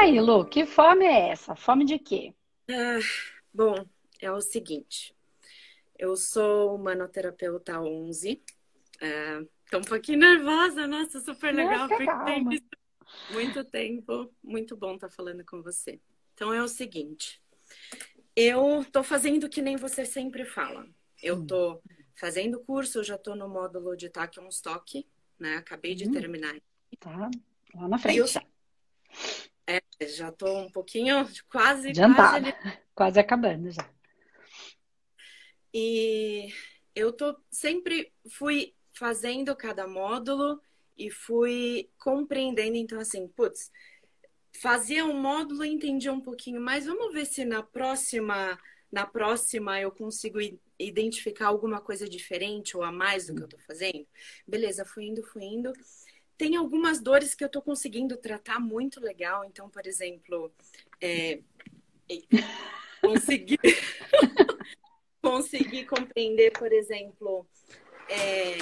aí, Lu, que fome é essa? Fome de quê? Ah, bom, é o seguinte. Eu sou manoterapeuta 11. É, tô um pouquinho nervosa, nossa, super legal. Nossa, calma. Muito tempo, muito bom estar falando com você. Então é o seguinte, eu tô fazendo que nem você sempre fala. Eu tô fazendo curso, eu já tô no módulo de Stock, né? Acabei de hum. terminar. Tá, lá na frente. Eu, é, já tô um pouquinho, quase, Adiantada. quase, quase acabando já. E eu tô sempre fui fazendo cada módulo e fui compreendendo, então assim, putz, fazia um módulo e entendia um pouquinho mais. Vamos ver se na próxima, na próxima eu consigo identificar alguma coisa diferente ou a mais do que eu tô fazendo. Beleza, fui indo, fui indo. Tem algumas dores que eu tô conseguindo tratar muito legal. Então, por exemplo, é... consegui consegui compreender, por exemplo, é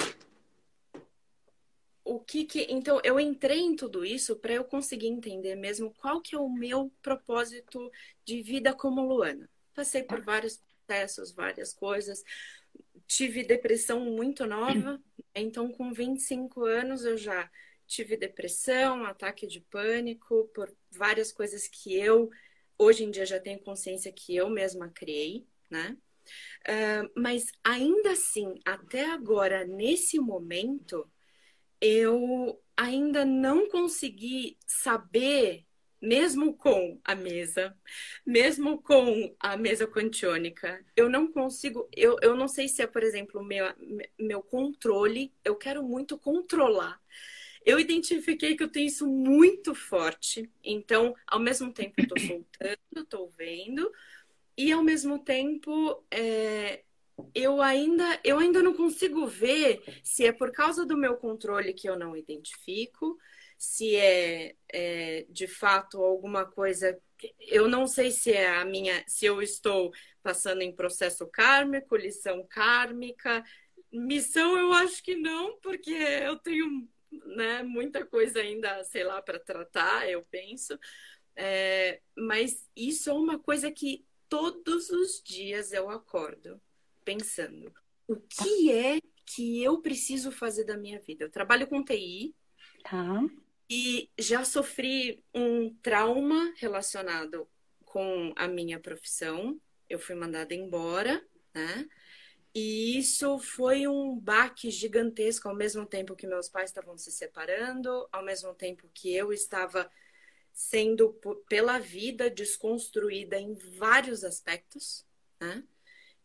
o que que então eu entrei em tudo isso para eu conseguir entender mesmo qual que é o meu propósito de vida como Luana. Passei por vários processos, várias coisas. Tive depressão muito nova, então com 25 anos eu já tive depressão, ataque de pânico por várias coisas que eu hoje em dia já tenho consciência que eu mesma criei, né? Uh, mas ainda assim, até agora, nesse momento, eu ainda não consegui saber, mesmo com a mesa, mesmo com a mesa quantiônica, eu não consigo, eu, eu não sei se é, por exemplo, meu, meu controle, eu quero muito controlar. Eu identifiquei que eu tenho isso muito forte, então, ao mesmo tempo, eu estou soltando, estou vendo, e ao mesmo tempo, é, eu ainda, eu ainda não consigo ver se é por causa do meu controle que eu não identifico, se é, é de fato alguma coisa. Eu não sei se é a minha, se eu estou passando em processo kármico, lição kármica. Missão eu acho que não, porque eu tenho né, muita coisa ainda, sei lá, para tratar, eu penso. É, mas isso é uma coisa que todos os dias eu acordo pensando: o que é que eu preciso fazer da minha vida? Eu trabalho com TI. Tá. E já sofri um trauma relacionado com a minha profissão. Eu fui mandada embora, né? E isso foi um baque gigantesco ao mesmo tempo que meus pais estavam se separando, ao mesmo tempo que eu estava sendo pela vida desconstruída em vários aspectos, né?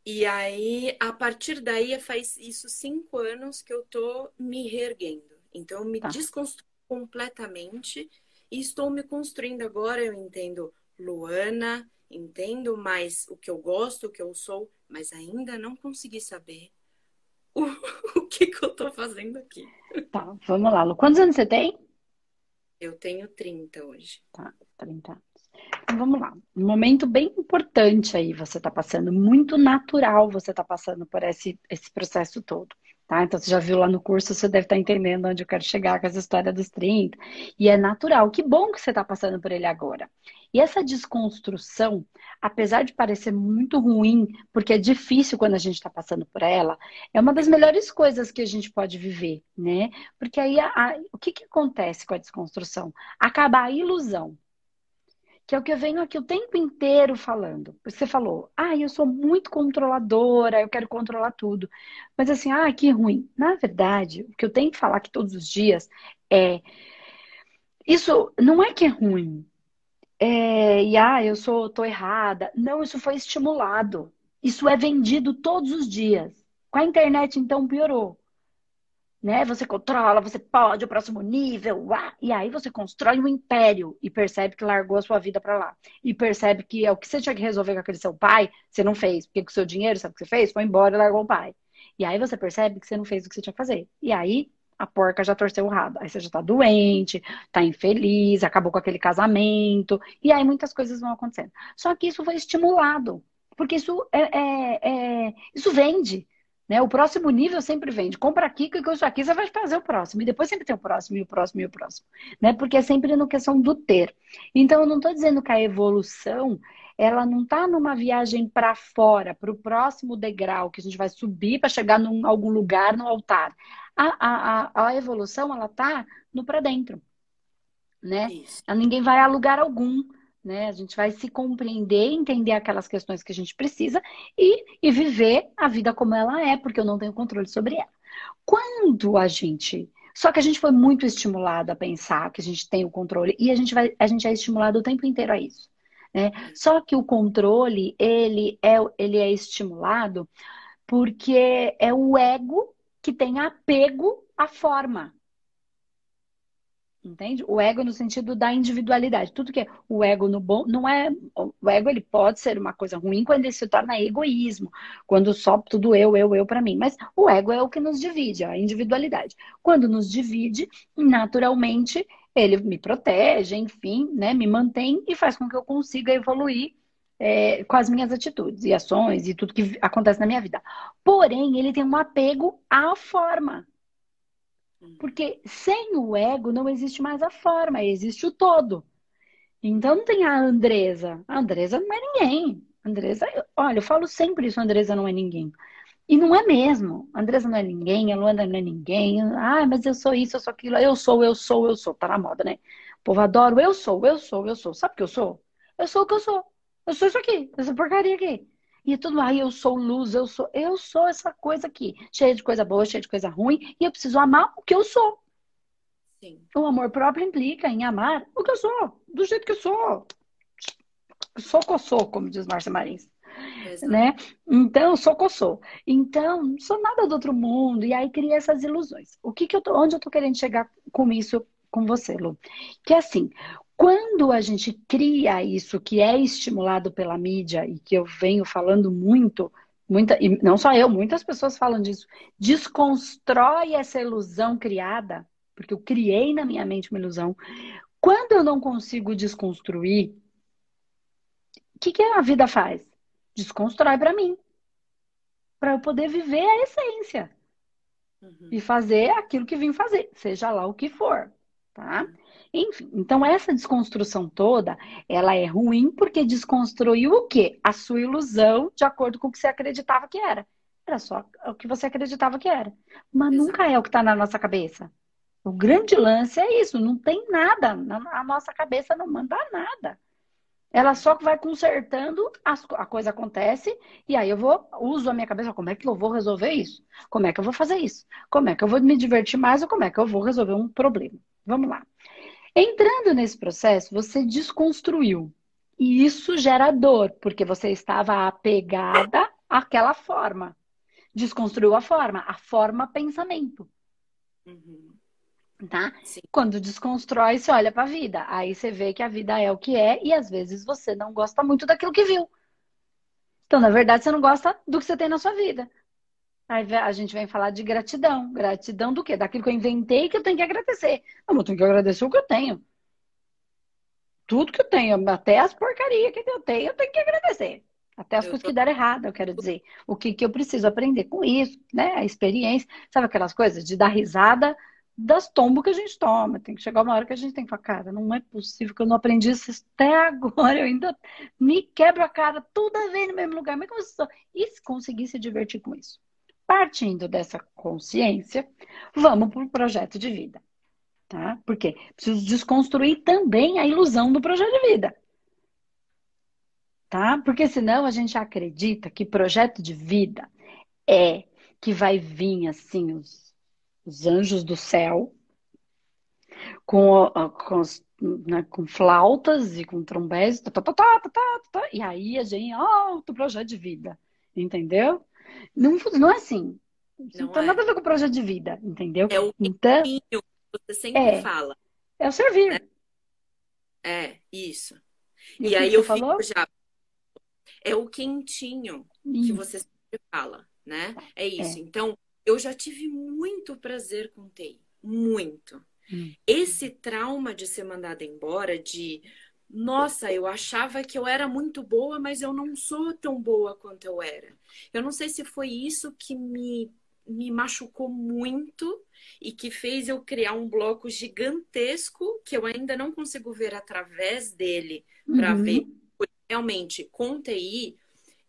E aí, a partir daí, faz isso cinco anos que eu tô me reerguendo. Então, eu me tá. desconstruí completamente e estou me construindo agora. Eu entendo Luana, entendo mais o que eu gosto, o que eu sou, mas ainda não consegui saber o, o que, que eu tô fazendo aqui. Tá, vamos lá, Lu. Quantos anos você tem? Eu tenho 30 hoje. Tá, 30 anos. Então, vamos lá. Um momento bem importante aí você está passando, muito natural você está passando por esse, esse processo todo. Tá? Então, você já viu lá no curso, você deve estar tá entendendo onde eu quero chegar com essa história dos 30. E é natural. Que bom que você está passando por ele agora. E essa desconstrução, apesar de parecer muito ruim, porque é difícil quando a gente está passando por ela, é uma das melhores coisas que a gente pode viver, né? Porque aí, a, a, o que, que acontece com a desconstrução? Acaba a ilusão que é o que eu venho aqui o tempo inteiro falando. Você falou, ah, eu sou muito controladora, eu quero controlar tudo. Mas assim, ah, que ruim. Na verdade, o que eu tenho que falar aqui todos os dias é. Isso não é que é ruim. É, e ah, eu sou, tô errada. Não, isso foi estimulado. Isso é vendido todos os dias. Com a internet, então, piorou né? Você controla, você pode o próximo nível, uá, e aí você constrói um império e percebe que largou a sua vida para lá. E percebe que é o que você tinha que resolver com aquele seu pai, você não fez, porque com o seu dinheiro, sabe o que você fez? Foi embora e largou o pai. E aí você percebe que você não fez o que você tinha que fazer. E aí a porca já torceu o rabo. Aí você já tá doente, tá infeliz, acabou com aquele casamento, e aí muitas coisas vão acontecendo. Só que isso foi estimulado, porque isso é, é, é isso vende. Né? O próximo nível sempre vende. Compra aqui, que isso aqui você vai fazer o próximo. E depois sempre tem o próximo, e o próximo, e o próximo. Né? Porque é sempre na questão do ter. Então, eu não estou dizendo que a evolução ela não está numa viagem para fora, para o próximo degrau, que a gente vai subir para chegar em algum lugar no altar. A, a, a evolução, ela está no para dentro. Né? Isso. Ninguém vai a lugar algum né? A gente vai se compreender, entender aquelas questões que a gente precisa e, e viver a vida como ela é, porque eu não tenho controle sobre ela. Quando a gente. Só que a gente foi muito estimulado a pensar que a gente tem o controle e a gente, vai, a gente é estimulado o tempo inteiro a isso. Né? Só que o controle, ele é, ele é estimulado porque é o ego que tem apego à forma. Entende? O ego no sentido da individualidade. Tudo que é o ego no bom, não é. O ego ele pode ser uma coisa ruim quando ele se torna egoísmo, quando só tudo eu, eu, eu para mim. Mas o ego é o que nos divide, a individualidade. Quando nos divide, naturalmente ele me protege, enfim, né, me mantém e faz com que eu consiga evoluir é, com as minhas atitudes e ações e tudo que acontece na minha vida. Porém, ele tem um apego à forma. Porque sem o ego não existe mais a forma, existe o todo. Então não tem a Andresa. A Andresa não é ninguém. Andresa, olha, eu falo sempre isso, Andresa não é ninguém. E não é mesmo. A Andresa não é ninguém, a Luanda não é ninguém. Ah, mas eu sou isso, eu sou aquilo. Eu sou, eu sou, eu sou. Tá na moda, né? O povo adora eu sou, eu sou, eu sou. Sabe o que eu sou? Eu sou o que eu sou. Eu sou isso aqui, essa porcaria aqui. E tudo, aí eu sou luz, eu sou, eu sou essa coisa aqui, cheia de coisa boa, cheia de coisa ruim, e eu preciso amar o que eu sou. Sim. O amor próprio implica em amar o que eu sou, do jeito que eu sou. Sou que sou, como diz Márcia Marins. Né? Então, sou que sou. Então, não sou nada do outro mundo. E aí cria essas ilusões. O que que eu tô, onde eu tô querendo chegar com isso com você, Lu? Que é assim, quando a gente cria isso que é estimulado pela mídia e que eu venho falando muito, muita, e não só eu, muitas pessoas falam disso, desconstrói essa ilusão criada, porque eu criei na minha mente uma ilusão. Quando eu não consigo desconstruir, o que, que a vida faz? Desconstrói para mim, para eu poder viver a essência uhum. e fazer aquilo que vim fazer, seja lá o que for, tá? Enfim, então essa desconstrução toda, ela é ruim porque desconstruiu o quê? A sua ilusão de acordo com o que você acreditava que era. Era só o que você acreditava que era. Mas Exato. nunca é o que está na nossa cabeça. O grande lance é isso, não tem nada. A nossa cabeça não manda nada. Ela só vai consertando, a coisa acontece, e aí eu vou, uso a minha cabeça, como é que eu vou resolver isso? Como é que eu vou fazer isso? Como é que eu vou me divertir mais ou como é que eu vou resolver um problema? Vamos lá. Entrando nesse processo, você desconstruiu. E isso gera dor, porque você estava apegada àquela forma. Desconstruiu a forma, a forma pensamento. Uhum. Tá? Sim. Quando desconstrói, você olha para a vida. Aí você vê que a vida é o que é e às vezes você não gosta muito daquilo que viu. Então, na verdade, você não gosta do que você tem na sua vida. Aí a gente vem falar de gratidão. Gratidão do quê? Daquilo que eu inventei que eu tenho que agradecer. Não, eu tenho que agradecer o que eu tenho. Tudo que eu tenho, até as porcarias que eu tenho, eu tenho que agradecer. Até as eu coisas tô... que deram errado, eu quero dizer. O que, que eu preciso aprender com isso, né? A experiência. Sabe aquelas coisas de dar risada das tombas que a gente toma. Tem que chegar uma hora que a gente tem que falar, cara, não é possível que eu não aprendi isso até agora. Eu ainda me quebro a cara toda vez no mesmo lugar. Mas como se... E se conseguir se divertir com isso? Partindo dessa consciência, vamos para o projeto de vida. Tá? Porque preciso desconstruir também a ilusão do projeto de vida. Tá? Porque senão a gente acredita que projeto de vida é que vai vir assim os, os anjos do céu com, com, né, com flautas e com trombetes, tá, tá, tá, e aí a gente, ó, oh, projeto de vida, entendeu? Não, não é assim. Isso não, não tem é. nada a ver com o projeto de vida, entendeu? É o então, que você sempre é, fala. É o servir. É, é isso. E, e aí eu falou? fico já. É o quentinho isso. que você sempre fala, né? É isso. É. Então, eu já tive muito prazer com TI. Muito. Hum. Esse trauma de ser mandada embora, de nossa, eu achava que eu era muito boa, mas eu não sou tão boa quanto eu era. Eu não sei se foi isso que me, me machucou muito e que fez eu criar um bloco gigantesco que eu ainda não consigo ver através dele para uhum. ver realmente com TI.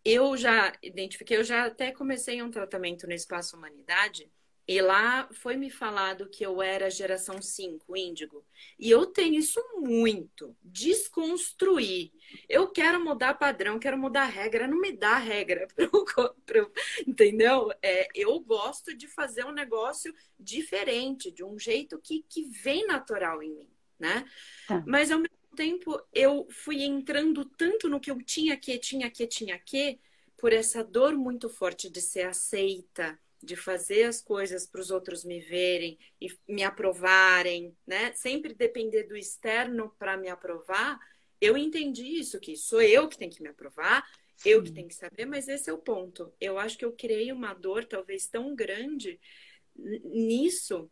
Eu já identifiquei, eu já até comecei um tratamento no Espaço Humanidade e lá foi me falado que eu era geração 5, índigo. E eu tenho isso muito. Desconstruir. Eu quero mudar padrão, quero mudar regra. Não me dá regra. Pra eu, entendeu? É, eu gosto de fazer um negócio diferente, de um jeito que, que vem natural em mim, né? Tá. Mas ao mesmo tempo, eu fui entrando tanto no que eu tinha que, tinha que, tinha que, por essa dor muito forte de ser aceita de fazer as coisas para os outros me verem e me aprovarem, né? Sempre depender do externo para me aprovar. Eu entendi isso que sou eu que tenho que me aprovar, Sim. eu que tenho que saber, mas esse é o ponto. Eu acho que eu criei uma dor talvez tão grande nisso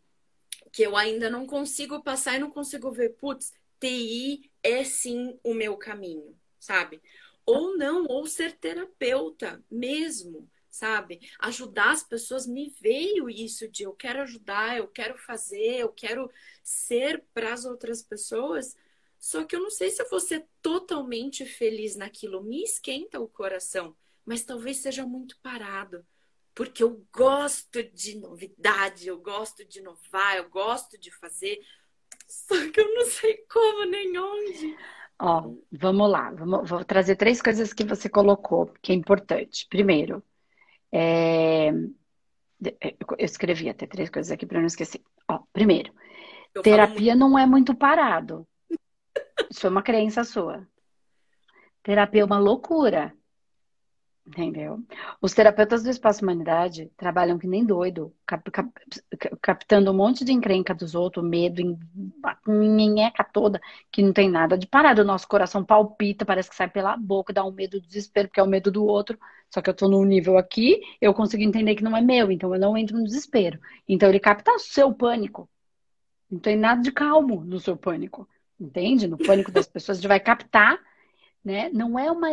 que eu ainda não consigo passar e não consigo ver, putz, TI é sim o meu caminho, sabe? Ou não, ou ser terapeuta mesmo sabe? Ajudar as pessoas, me veio isso de eu quero ajudar, eu quero fazer, eu quero ser para as outras pessoas. Só que eu não sei se eu vou ser totalmente feliz naquilo, me esquenta o coração, mas talvez seja muito parado, porque eu gosto de novidade, eu gosto de inovar, eu gosto de fazer, só que eu não sei como nem onde. Ó, vamos lá, vamos, vou trazer três coisas que você colocou, que é importante. Primeiro, é... Eu escrevi até três coisas aqui para não esquecer. Ó, primeiro, eu terapia não é muito parado. Isso foi uma crença sua. Terapia é uma loucura. Entendeu? Os terapeutas do Espaço Humanidade trabalham que nem doido, cap, cap, captando um monte de encrenca dos outros, medo, nhenheca toda, que não tem nada de parado. O nosso coração palpita, parece que sai pela boca, dá um medo, desespero, porque é o medo do outro. Só que eu tô num nível aqui, eu consigo entender que não é meu, então eu não entro no desespero. Então ele capta o seu pânico. Não tem nada de calmo no seu pânico. Entende? No pânico das pessoas, a gente vai captar né? Não é uma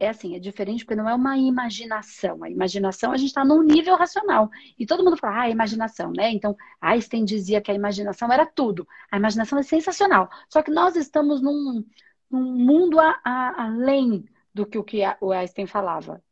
é assim, é diferente porque não é uma imaginação. A imaginação a gente está num nível racional e todo mundo fala, ah, imaginação, né? Então Einstein dizia que a imaginação era tudo. A imaginação é sensacional. Só que nós estamos num, num mundo a, a, além do que o que o Einstein falava,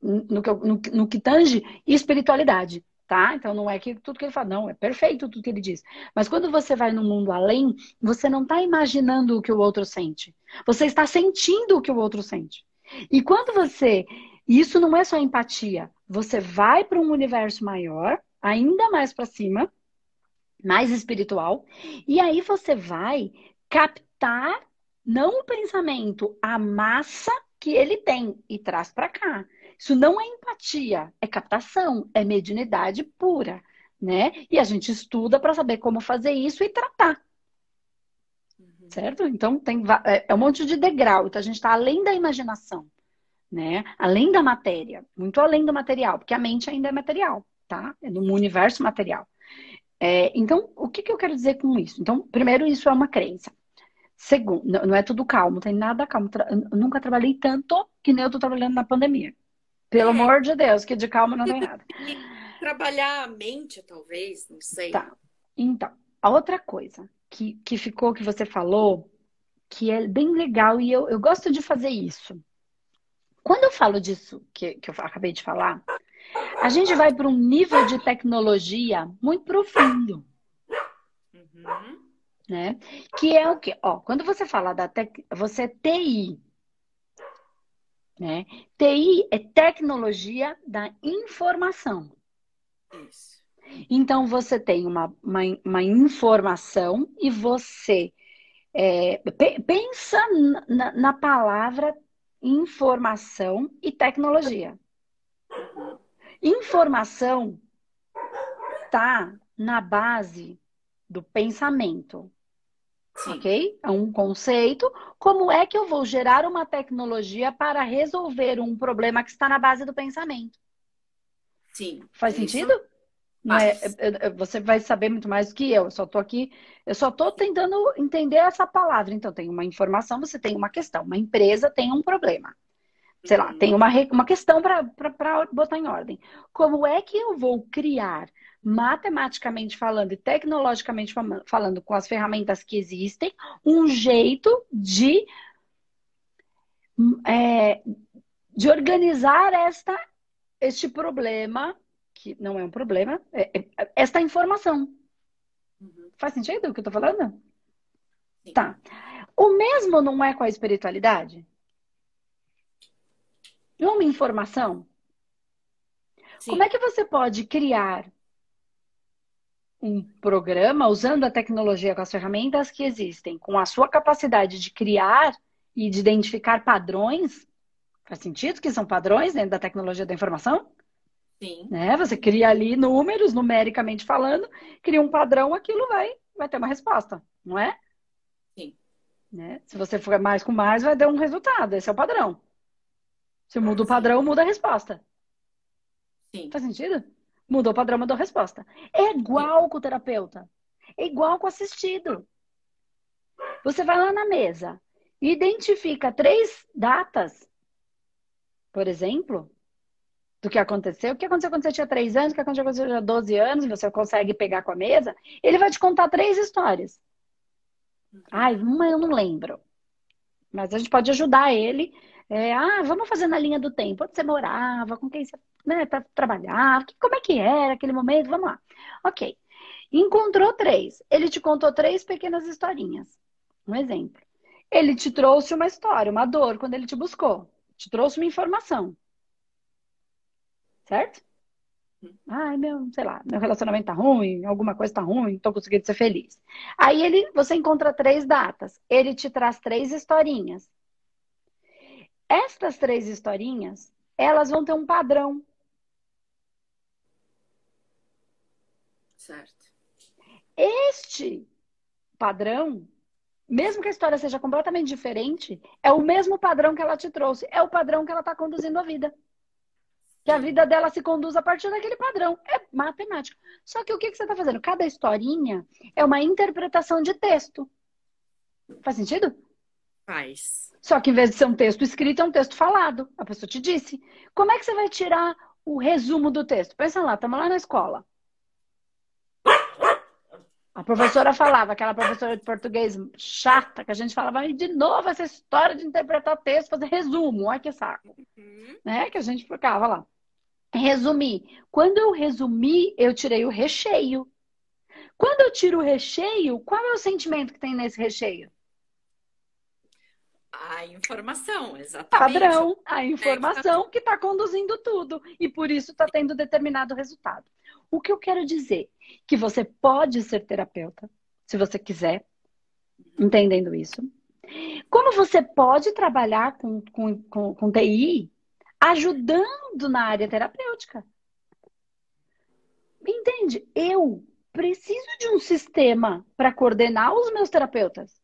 no que, no, no que tange espiritualidade tá? Então não é que tudo que ele fala, não, é perfeito tudo que ele diz. Mas quando você vai no mundo além, você não está imaginando o que o outro sente. Você está sentindo o que o outro sente. E quando você. Isso não é só empatia. Você vai para um universo maior, ainda mais para cima, mais espiritual, e aí você vai captar não o pensamento, a massa que ele tem e traz para cá. Isso não é empatia, é captação, é mediunidade pura, né? E a gente estuda para saber como fazer isso e tratar. Uhum. Certo? Então tem é, é um monte de degrau, então a gente está além da imaginação, né? Além da matéria, muito além do material, porque a mente ainda é material, tá? É no universo material. É, então, o que, que eu quero dizer com isso? Então, primeiro, isso é uma crença. Segundo, não é tudo calmo, tem nada calmo. Eu nunca trabalhei tanto que nem eu tô trabalhando na pandemia. Pelo é. amor de Deus, que de calma não tem nada. Trabalhar a mente, talvez, não sei. Tá. Então, a outra coisa que, que ficou, que você falou, que é bem legal e eu, eu gosto de fazer isso. Quando eu falo disso, que, que eu acabei de falar, a gente vai para um nível de tecnologia muito profundo. Uhum. Né? Que é o que? Ó, quando você fala da tec... você é TI, né? TI é tecnologia da informação. Isso. Então, você tem uma, uma, uma informação e você é, pensa na, na palavra informação e tecnologia. Informação está na base do pensamento. Sim. Ok? É um conceito. Como é que eu vou gerar uma tecnologia para resolver um problema que está na base do pensamento? Sim. Faz sentido? Não é, você vai saber muito mais do que eu. Eu só tô aqui, eu só tô tentando entender essa palavra. Então, tem uma informação, você tem uma questão. Uma empresa tem um problema. Sei lá, tem uma, uma questão para botar em ordem. Como é que eu vou criar, matematicamente falando e tecnologicamente falando, com as ferramentas que existem, um jeito de, é, de organizar esta, este problema que não é um problema, é, é, esta informação. Uhum. Faz sentido o que eu tô falando? Sim. Tá. O mesmo não é com a espiritualidade? Uma informação? Sim. Como é que você pode criar um programa usando a tecnologia com as ferramentas que existem, com a sua capacidade de criar e de identificar padrões? Faz sentido que são padrões dentro da tecnologia da informação? Sim. Né? Você cria ali números, numericamente falando, cria um padrão, aquilo vai, vai ter uma resposta, não é? Sim. Né? Se você for mais com mais, vai dar um resultado. Esse é o padrão. Se muda o padrão, muda a resposta. Sim. Faz sentido? Mudou o padrão, mudou a resposta. É igual com o terapeuta. É igual com o assistido. Você vai lá na mesa e identifica três datas, por exemplo, do que aconteceu. O que aconteceu quando você tinha 3 anos, o que aconteceu quando você tinha 12 anos, você consegue pegar com a mesa. Ele vai te contar três histórias. Ai, uma eu não lembro. Mas a gente pode ajudar ele. É, ah, vamos fazer na linha do tempo. Onde você morava, com quem você né, trabalhava, como é que era aquele momento, vamos lá. Ok. Encontrou três. Ele te contou três pequenas historinhas. Um exemplo. Ele te trouxe uma história, uma dor, quando ele te buscou. Te trouxe uma informação certo? Ai, meu, sei lá, meu relacionamento tá ruim, alguma coisa tá ruim, tô conseguindo ser feliz. Aí ele, você encontra três datas, ele te traz três historinhas. Estas três historinhas, elas vão ter um padrão. Certo. Este padrão, mesmo que a história seja completamente diferente, é o mesmo padrão que ela te trouxe, é o padrão que ela está conduzindo a vida que a vida dela se conduz a partir daquele padrão. É matemático. Só que o que, que você está fazendo? Cada historinha é uma interpretação de texto. Faz sentido? Faz. Só que em vez de ser um texto escrito, é um texto falado. A pessoa te disse. Como é que você vai tirar o resumo do texto? Pensa lá, estamos lá na escola. A professora falava, aquela professora de português chata, que a gente falava, de novo essa história de interpretar texto, fazer resumo, olha que saco. Uhum. Né? Que a gente ficava lá. Resumir. Quando eu resumi, eu tirei o recheio. Quando eu tiro o recheio, qual é o sentimento que tem nesse recheio? A informação, exatamente. Padrão, a informação que está conduzindo tudo. E por isso está tendo determinado resultado. O que eu quero dizer? Que você pode ser terapeuta, se você quiser, entendendo isso. Como você pode trabalhar com, com, com, com TI ajudando na área terapêutica. Entende? Eu preciso de um sistema para coordenar os meus terapeutas.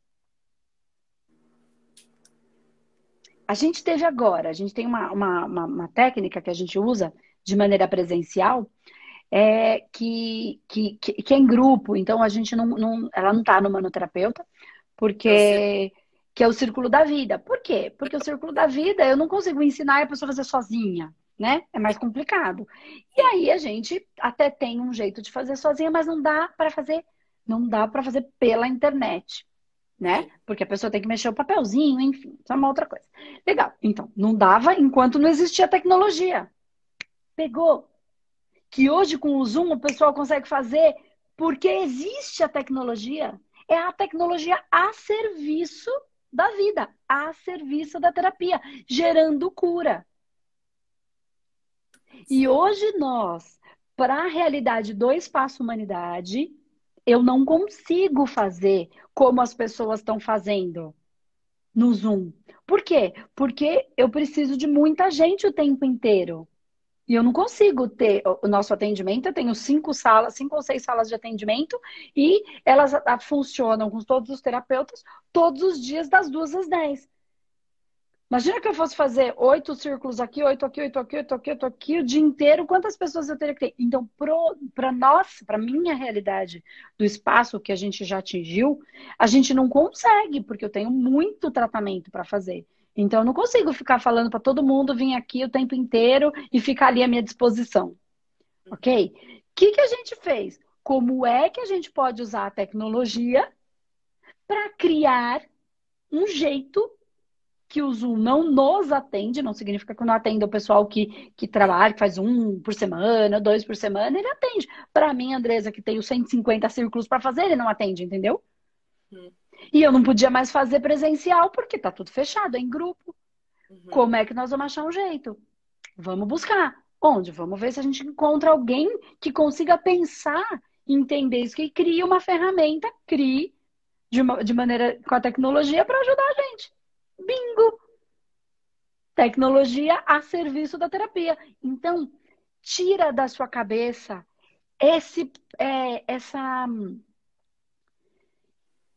A gente teve agora, a gente tem uma, uma, uma, uma técnica que a gente usa de maneira presencial, é, que, que, que, é em grupo, então a gente não, não ela não está no manoterapeuta, porque que é o círculo da vida. Por quê? Porque o círculo da vida eu não consigo ensinar a pessoa a fazer sozinha, né? É mais complicado. E aí a gente até tem um jeito de fazer sozinha, mas não dá para fazer, não dá para fazer pela internet, né? Porque a pessoa tem que mexer o papelzinho, enfim, isso é uma outra coisa. Legal. Então, não dava enquanto não existia tecnologia. Pegou. Que hoje com o Zoom o pessoal consegue fazer porque existe a tecnologia. É a tecnologia a serviço da vida, a serviço da terapia, gerando cura. E hoje nós, para a realidade do espaço humanidade, eu não consigo fazer como as pessoas estão fazendo no Zoom. Por quê? Porque eu preciso de muita gente o tempo inteiro. E eu não consigo ter o nosso atendimento. Eu tenho cinco salas, cinco ou seis salas de atendimento, e elas funcionam com todos os terapeutas todos os dias, das duas às dez. Imagina que eu fosse fazer oito círculos aqui, oito aqui, oito aqui, oito aqui, oito aqui, o dia inteiro, quantas pessoas eu teria que ter? Então, para nós, para minha realidade do espaço que a gente já atingiu, a gente não consegue, porque eu tenho muito tratamento para fazer. Então, eu não consigo ficar falando para todo mundo vir aqui o tempo inteiro e ficar ali à minha disposição. Ok? O que, que a gente fez? Como é que a gente pode usar a tecnologia para criar um jeito que o Zoom não nos atende, não significa que não atenda o pessoal que, que trabalha, que faz um por semana, dois por semana, ele atende. Para mim, Andresa, que tem os 150 círculos para fazer, ele não atende, entendeu? Hum. E eu não podia mais fazer presencial porque tá tudo fechado, é em grupo. Uhum. Como é que nós vamos achar um jeito? Vamos buscar. Onde? Vamos ver se a gente encontra alguém que consiga pensar, entender isso, que crie uma ferramenta, crie de, uma, de maneira com a tecnologia para ajudar a gente. Bingo! Tecnologia a serviço da terapia. Então, tira da sua cabeça esse, é, essa,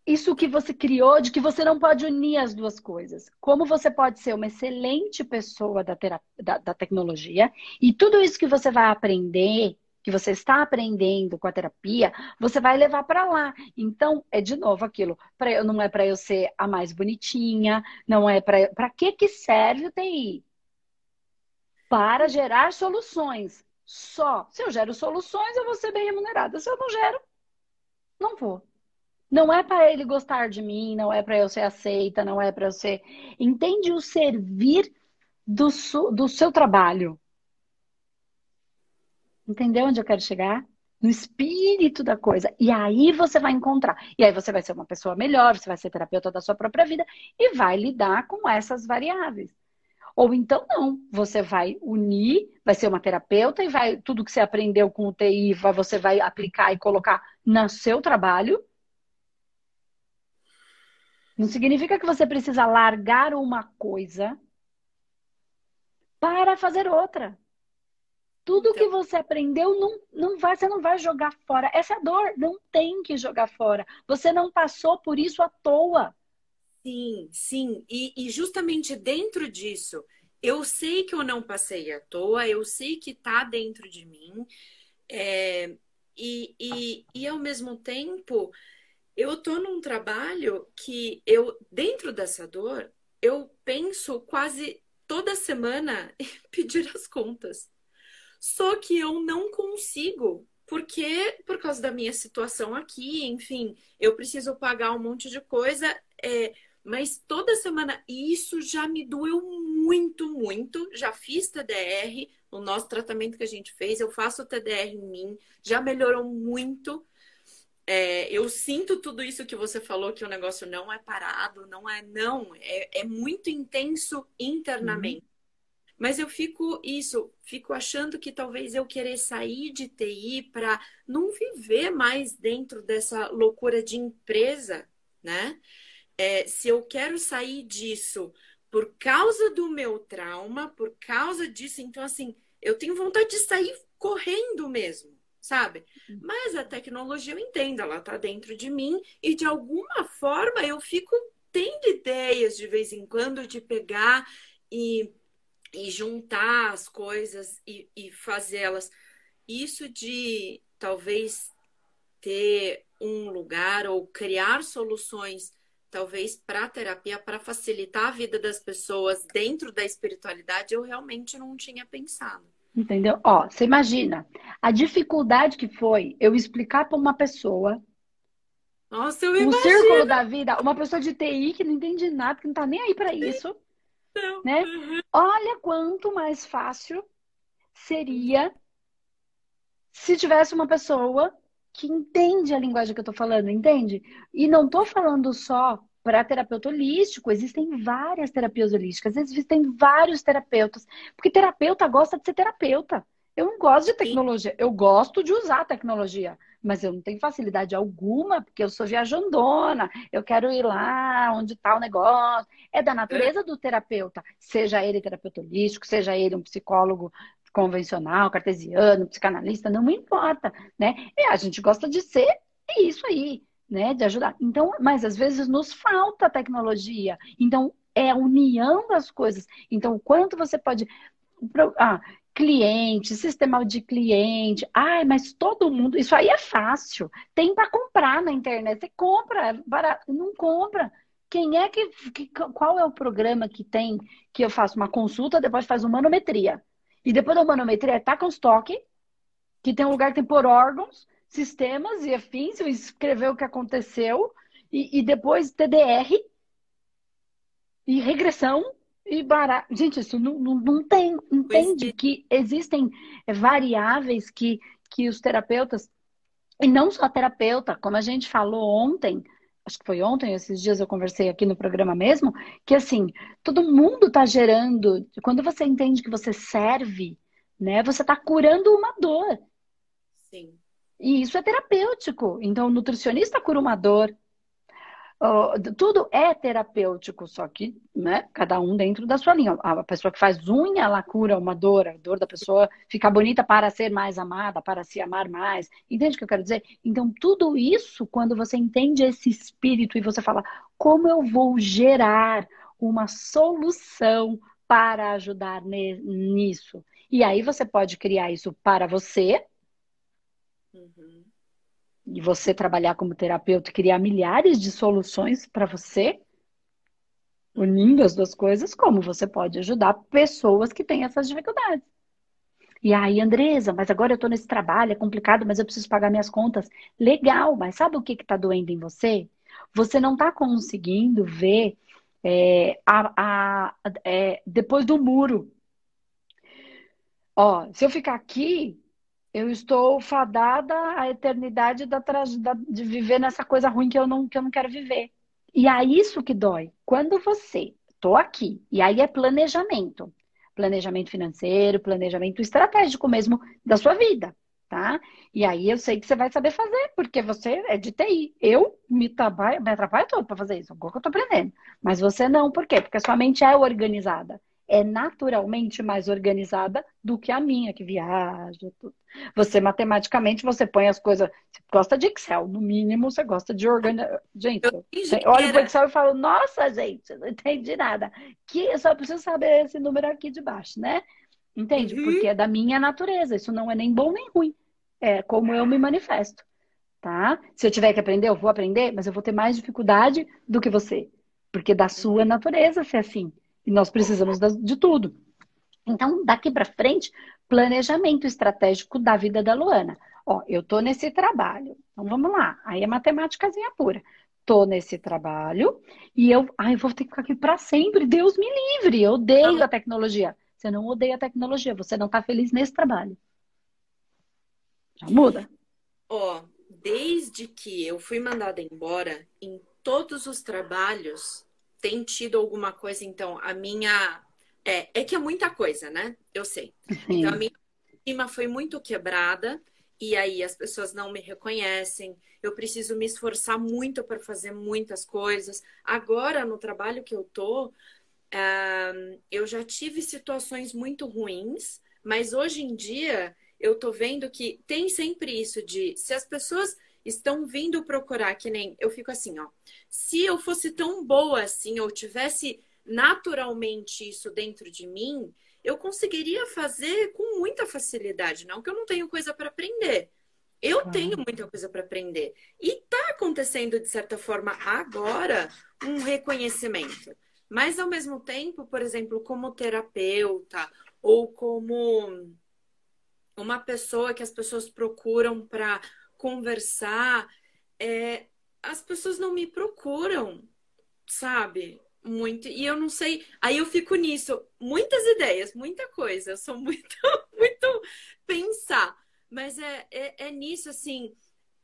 isso que você criou de que você não pode unir as duas coisas. Como você pode ser uma excelente pessoa da, terapia, da, da tecnologia e tudo isso que você vai aprender que você está aprendendo com a terapia, você vai levar para lá. Então, é de novo aquilo. Pra, não é para eu ser a mais bonitinha, não é para. Para que, que serve o TI? Para gerar soluções. Só. Se eu gero soluções, eu vou ser bem remunerada. Se eu não gero, não vou. Não é para ele gostar de mim, não é para eu ser aceita, não é para eu ser. Entende o servir do, do seu trabalho. Entendeu onde eu quero chegar? No espírito da coisa. E aí você vai encontrar. E aí você vai ser uma pessoa melhor, você vai ser terapeuta da sua própria vida e vai lidar com essas variáveis. Ou então não, você vai unir, vai ser uma terapeuta e vai tudo que você aprendeu com o TI, você vai aplicar e colocar no seu trabalho. Não significa que você precisa largar uma coisa para fazer outra. Tudo então... que você aprendeu não, não vai, você não vai jogar fora. Essa dor não tem que jogar fora. Você não passou por isso à toa. Sim, sim. E, e justamente dentro disso, eu sei que eu não passei à toa, eu sei que está dentro de mim. É, e, e, e ao mesmo tempo, eu tô num trabalho que eu, dentro dessa dor, eu penso quase toda semana em pedir as contas. Só que eu não consigo, porque por causa da minha situação aqui, enfim, eu preciso pagar um monte de coisa, é, mas toda semana isso já me doeu muito, muito. Já fiz TDR, o nosso tratamento que a gente fez, eu faço TDR em mim, já melhorou muito. É, eu sinto tudo isso que você falou, que o negócio não é parado, não é, não, é, é muito intenso internamente. Uhum. Mas eu fico isso, fico achando que talvez eu querer sair de TI para não viver mais dentro dessa loucura de empresa, né? É, se eu quero sair disso por causa do meu trauma, por causa disso, então assim, eu tenho vontade de sair correndo mesmo, sabe? Uhum. Mas a tecnologia eu entendo, ela está dentro de mim e de alguma forma eu fico tendo ideias de vez em quando de pegar e e juntar as coisas e, e fazê-las. Isso de talvez ter um lugar ou criar soluções, talvez para a terapia, para facilitar a vida das pessoas dentro da espiritualidade, eu realmente não tinha pensado. Entendeu? Ó, você imagina a dificuldade que foi eu explicar para uma pessoa. Nossa, eu imagino. No círculo da vida, uma pessoa de TI que não entende nada, que não tá nem aí para isso. Não. Né? Uhum. Olha quanto mais fácil seria se tivesse uma pessoa que entende a linguagem que eu estou falando, entende? E não estou falando só para terapeuta holístico, existem várias terapias holísticas, existem vários terapeutas, porque terapeuta gosta de ser terapeuta. Eu não gosto de tecnologia, eu gosto de usar tecnologia, mas eu não tenho facilidade alguma, porque eu sou viajandona, eu quero ir lá onde está o negócio. É da natureza do terapeuta, seja ele terapeuta holístico, seja ele um psicólogo convencional, cartesiano, psicanalista, não me importa, né? E a gente gosta de ser isso aí, né? De ajudar. Então, mas às vezes nos falta tecnologia. Então, é a união das coisas. Então, quanto você pode. Ah, cliente, sistema de cliente. Ai, mas todo mundo. Isso aí é fácil. Tem para comprar na internet. Você compra, é barato. Não compra. Quem é que, que, Qual é o programa que tem que eu faço uma consulta, depois faz uma manometria? E depois da manometria, tá com estoque, que tem um lugar que tem por órgãos, sistemas e afins, escrever o que aconteceu, e, e depois TDR, e regressão, e barato. Gente, isso não, não, não tem. Entende é. que existem variáveis que, que os terapeutas, e não só terapeuta, como a gente falou ontem, acho que foi ontem, esses dias eu conversei aqui no programa mesmo, que assim, todo mundo está gerando, quando você entende que você serve, né, você está curando uma dor. Sim. E isso é terapêutico. Então, o nutricionista cura uma dor, Tudo é terapêutico, só que, né, cada um dentro da sua linha. A pessoa que faz unha, ela cura uma dor, a dor da pessoa ficar bonita para ser mais amada, para se amar mais. Entende o que eu quero dizer? Então, tudo isso, quando você entende esse espírito e você fala, como eu vou gerar uma solução para ajudar nisso? E aí você pode criar isso para você. Uhum e você trabalhar como terapeuta criar milhares de soluções para você, unindo as duas coisas, como você pode ajudar pessoas que têm essas dificuldades. E aí, Andresa, mas agora eu estou nesse trabalho, é complicado, mas eu preciso pagar minhas contas. Legal, mas sabe o que está doendo em você? Você não está conseguindo ver é, a, a, é, depois do muro. Ó, se eu ficar aqui, eu estou fadada à eternidade da, da, de viver nessa coisa ruim que eu, não, que eu não quero viver. E é isso que dói. Quando você, estou aqui, e aí é planejamento. Planejamento financeiro, planejamento estratégico mesmo da sua vida, tá? E aí eu sei que você vai saber fazer, porque você é de TI. Eu me trabalho, me atrapalho todo para fazer isso, agora que eu tô aprendendo. Mas você não, por quê? Porque a sua mente é organizada é naturalmente mais organizada do que a minha, que viaja. Tudo. Você, matematicamente, você põe as coisas. Você gosta de Excel, no mínimo, você gosta de organizar. Gente, olha para o Excel e fala: Nossa, gente, não entendi nada. Que eu só preciso saber esse número aqui de baixo, né? Entende? Uhum. Porque é da minha natureza. Isso não é nem bom nem ruim. É como eu me manifesto. Tá? Se eu tiver que aprender, eu vou aprender, mas eu vou ter mais dificuldade do que você. Porque da sua natureza ser assim. E nós precisamos de tudo. Então, daqui para frente, planejamento estratégico da vida da Luana. Ó, eu tô nesse trabalho. Então vamos lá. Aí é matemáticazinha pura. Tô nesse trabalho e eu, ai, vou ter que ficar aqui para sempre. Deus me livre. Eu odeio a tecnologia. Você não odeia a tecnologia, você não tá feliz nesse trabalho. Já muda. Ó, desde que eu fui mandada embora, em todos os trabalhos tem tido alguma coisa, então, a minha. É, é que é muita coisa, né? Eu sei. Sim. Então, a minha autoestima foi muito quebrada, e aí as pessoas não me reconhecem. Eu preciso me esforçar muito para fazer muitas coisas. Agora, no trabalho que eu tô, eu já tive situações muito ruins, mas hoje em dia eu tô vendo que tem sempre isso de se as pessoas estão vindo procurar, que nem eu fico assim, ó. Se eu fosse tão boa assim, ou tivesse naturalmente isso dentro de mim, eu conseguiria fazer com muita facilidade. Não que eu não tenho coisa para aprender. Eu tenho muita coisa para aprender. E está acontecendo, de certa forma, agora, um reconhecimento. Mas, ao mesmo tempo, por exemplo, como terapeuta ou como uma pessoa que as pessoas procuram para conversar, é, as pessoas não me procuram, sabe? Muito. E eu não sei. Aí eu fico nisso. Muitas ideias, muita coisa. Eu sou muito, muito pensar. Mas é, é, é nisso, assim.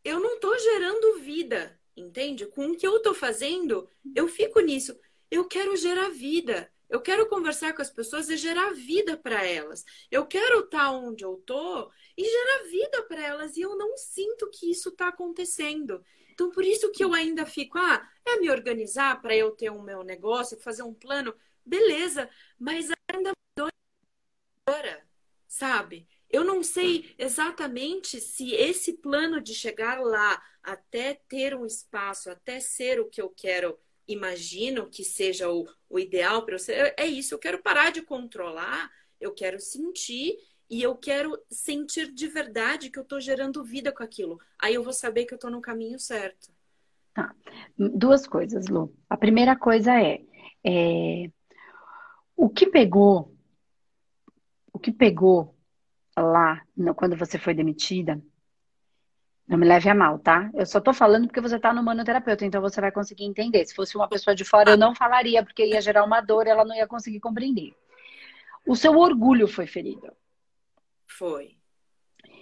Eu não tô gerando vida, entende? Com o que eu tô fazendo, eu fico nisso. Eu quero gerar vida. Eu quero conversar com as pessoas e gerar vida para elas. Eu quero estar tá onde eu tô e gerar vida para elas e eu não sinto que isso está acontecendo. Então por isso que eu ainda fico, ah, é me organizar para eu ter o meu negócio, fazer um plano, beleza, mas ainda agora, sabe? Eu não sei exatamente se esse plano de chegar lá até ter um espaço, até ser o que eu quero imagino que seja o, o ideal para ser, é isso, eu quero parar de controlar, eu quero sentir e eu quero sentir de verdade que eu estou gerando vida com aquilo. Aí eu vou saber que eu estou no caminho certo. Tá. Duas coisas, Lu. A primeira coisa é, é o que pegou, o que pegou lá no, quando você foi demitida, não me leve a mal, tá? Eu só tô falando porque você tá no manoterapeuta, então você vai conseguir entender. Se fosse uma pessoa de fora, eu não falaria, porque ia gerar uma dor, ela não ia conseguir compreender. O seu orgulho foi ferido. Foi.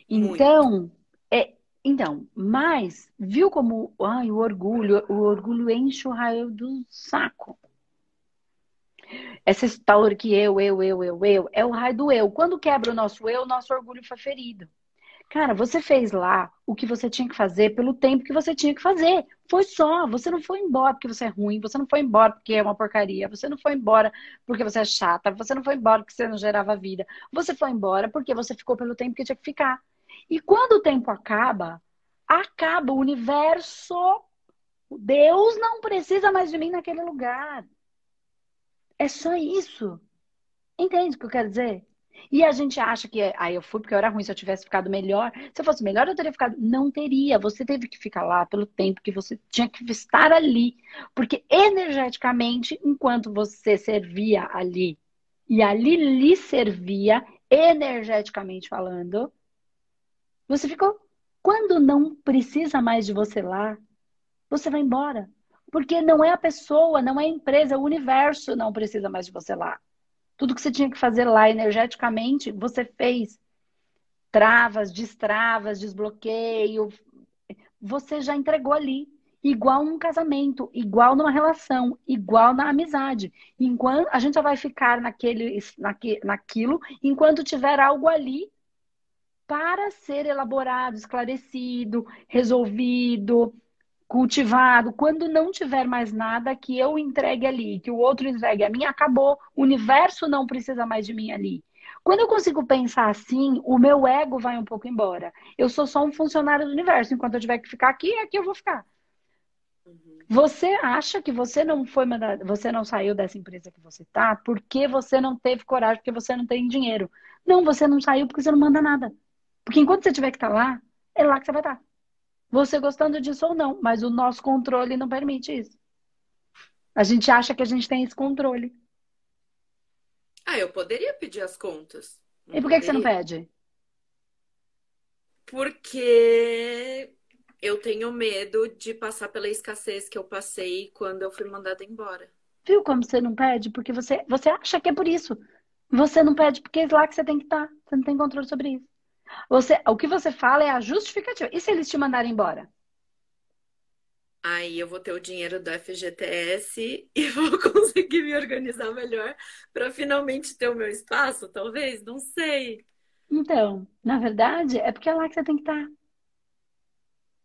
Então, é, então, mas viu como ai, o orgulho, o orgulho enche o raio do saco. Essa história que eu, eu, eu, eu, eu, é o raio do eu. Quando quebra o nosso eu, nosso orgulho foi ferido. Cara, você fez lá o que você tinha que fazer pelo tempo que você tinha que fazer. Foi só. Você não foi embora porque você é ruim. Você não foi embora porque é uma porcaria. Você não foi embora porque você é chata. Você não foi embora porque você não gerava vida. Você foi embora porque você ficou pelo tempo que tinha que ficar. E quando o tempo acaba, acaba o universo. Deus não precisa mais de mim naquele lugar. É só isso. Entende o que eu quero dizer? E a gente acha que ah, eu fui porque eu era ruim, se eu tivesse ficado melhor, se eu fosse melhor, eu teria ficado. Não teria. Você teve que ficar lá pelo tempo que você tinha que estar ali. Porque energeticamente, enquanto você servia ali, e ali lhe servia, energeticamente falando, você ficou. Quando não precisa mais de você lá, você vai embora. Porque não é a pessoa, não é a empresa, o universo não precisa mais de você lá. Tudo que você tinha que fazer lá energeticamente, você fez. Travas, destravas, desbloqueio. Você já entregou ali. Igual num casamento, igual numa relação, igual na amizade. Enquanto a gente só vai ficar naquele, naque, naquilo enquanto tiver algo ali para ser elaborado, esclarecido, resolvido, cultivado, quando não tiver mais nada que eu entregue ali, que o outro entregue a mim, acabou. O universo não precisa mais de mim ali. Quando eu consigo pensar assim, o meu ego vai um pouco embora. Eu sou só um funcionário do universo. Enquanto eu tiver que ficar aqui, aqui eu vou ficar. Uhum. Você acha que você não foi mandado, você não saiu dessa empresa que você tá porque você não teve coragem, porque você não tem dinheiro. Não, você não saiu porque você não manda nada. Porque enquanto você tiver que estar tá lá, é lá que você vai estar. Tá você gostando disso ou não, mas o nosso controle não permite isso. A gente acha que a gente tem esse controle. Ah, eu poderia pedir as contas. Não e por que, que você não pede? Porque eu tenho medo de passar pela escassez que eu passei quando eu fui mandada embora. Viu como você não pede? Porque você, você acha que é por isso. Você não pede porque é lá que você tem que estar. Você não tem controle sobre isso. Você, o que você fala é a justificativa. E se eles te mandarem embora? Aí eu vou ter o dinheiro do FGTS e vou conseguir me organizar melhor para finalmente ter o meu espaço, talvez? Não sei. Então, na verdade, é porque é lá que você tem que estar.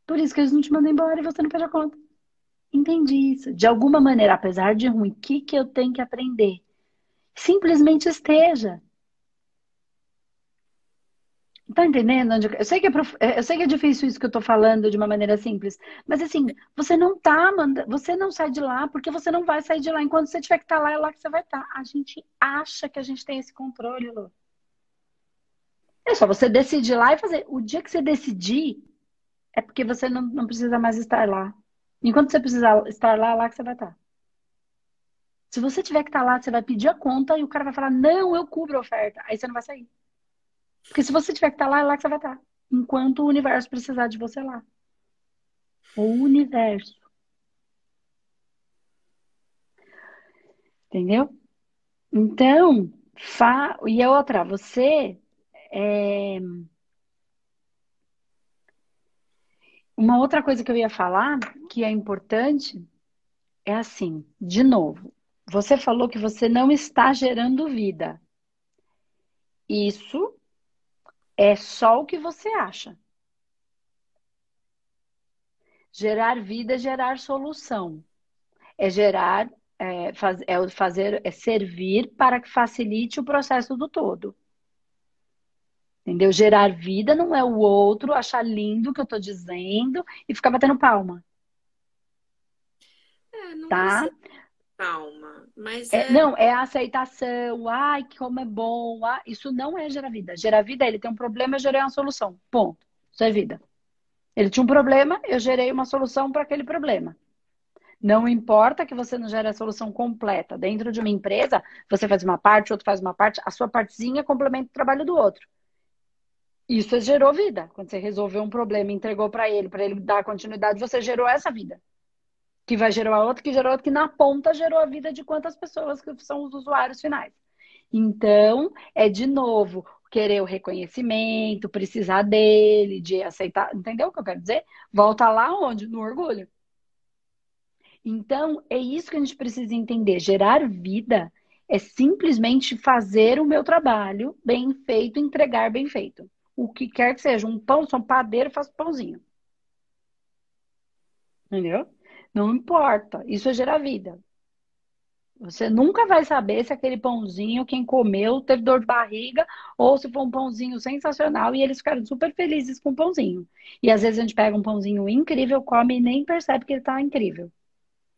Por isso que eles não te mandam embora e você não pede a conta. Entendi isso. De alguma maneira, apesar de ruim, o que, que eu tenho que aprender? Simplesmente esteja. Tá entendendo? Eu sei, que é prof... É, eu sei que é difícil isso que eu tô falando de uma maneira simples, mas assim, você não tá, manda... você não sai de lá porque você não vai sair de lá. Enquanto você tiver que estar tá lá, é lá que você vai estar. Tá. A gente acha que a gente tem esse controle, Lu. É só você decidir lá e fazer. O dia que você decidir, é porque você não, não precisa mais estar lá. Enquanto você precisar estar lá, é lá que você vai estar. Tá. Se você tiver que estar lá, você vai pedir a conta e o cara vai falar, não, eu cubro a oferta. Aí você não vai sair. Porque se você tiver que estar tá lá, é lá que você vai estar. Tá. Enquanto o universo precisar de você lá. O universo. Entendeu? Então, fa... e a outra, você é... Uma outra coisa que eu ia falar, que é importante, é assim, de novo, você falou que você não está gerando vida. Isso é só o que você acha. Gerar vida é gerar solução. É gerar, é, faz, é fazer, é servir para que facilite o processo do todo. Entendeu? Gerar vida não é o outro achar lindo o que eu estou dizendo e ficar batendo palma. É, não tá? É calma, mas é... é... Não, é a aceitação. Ai, como é bom. Ah, isso não é gerar vida. Gerar vida, ele tem um problema, eu gerei uma solução. Ponto. Isso é vida. Ele tinha um problema, eu gerei uma solução para aquele problema. Não importa que você não gere a solução completa. Dentro de uma empresa, você faz uma parte, outro faz uma parte, a sua partezinha complementa o trabalho do outro. Isso gerou vida. Quando você resolveu um problema, entregou para ele, para ele dar continuidade, você gerou essa vida. Que vai gerar a outra, que gerou outra, que na ponta gerou a vida de quantas pessoas que são os usuários finais. Então, é de novo, querer o reconhecimento, precisar dele, de aceitar. Entendeu o que eu quero dizer? Volta lá onde? No orgulho. Então, é isso que a gente precisa entender. Gerar vida é simplesmente fazer o meu trabalho bem feito, entregar bem feito o que quer que seja, um pão, sou um padeiro, faço pãozinho. Entendeu? Não importa, isso é gerar vida. Você nunca vai saber se aquele pãozinho, quem comeu, teve dor de barriga, ou se foi um pãozinho sensacional e eles ficaram super felizes com o pãozinho. E às vezes a gente pega um pãozinho incrível, come e nem percebe que ele tá incrível.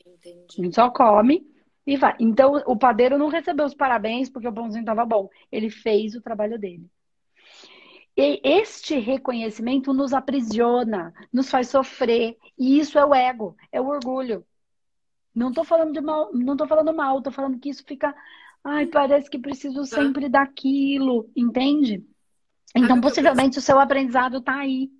Entendi. A gente só come e vai. Então o padeiro não recebeu os parabéns porque o pãozinho estava bom. Ele fez o trabalho dele. E este reconhecimento nos aprisiona, nos faz sofrer. E isso é o ego, é o orgulho. Não estou falando de mal, não tô falando mal, estou falando que isso fica. Ai, parece que preciso tá. sempre daquilo, entende? Então, possivelmente, o seu aprendizado está aí.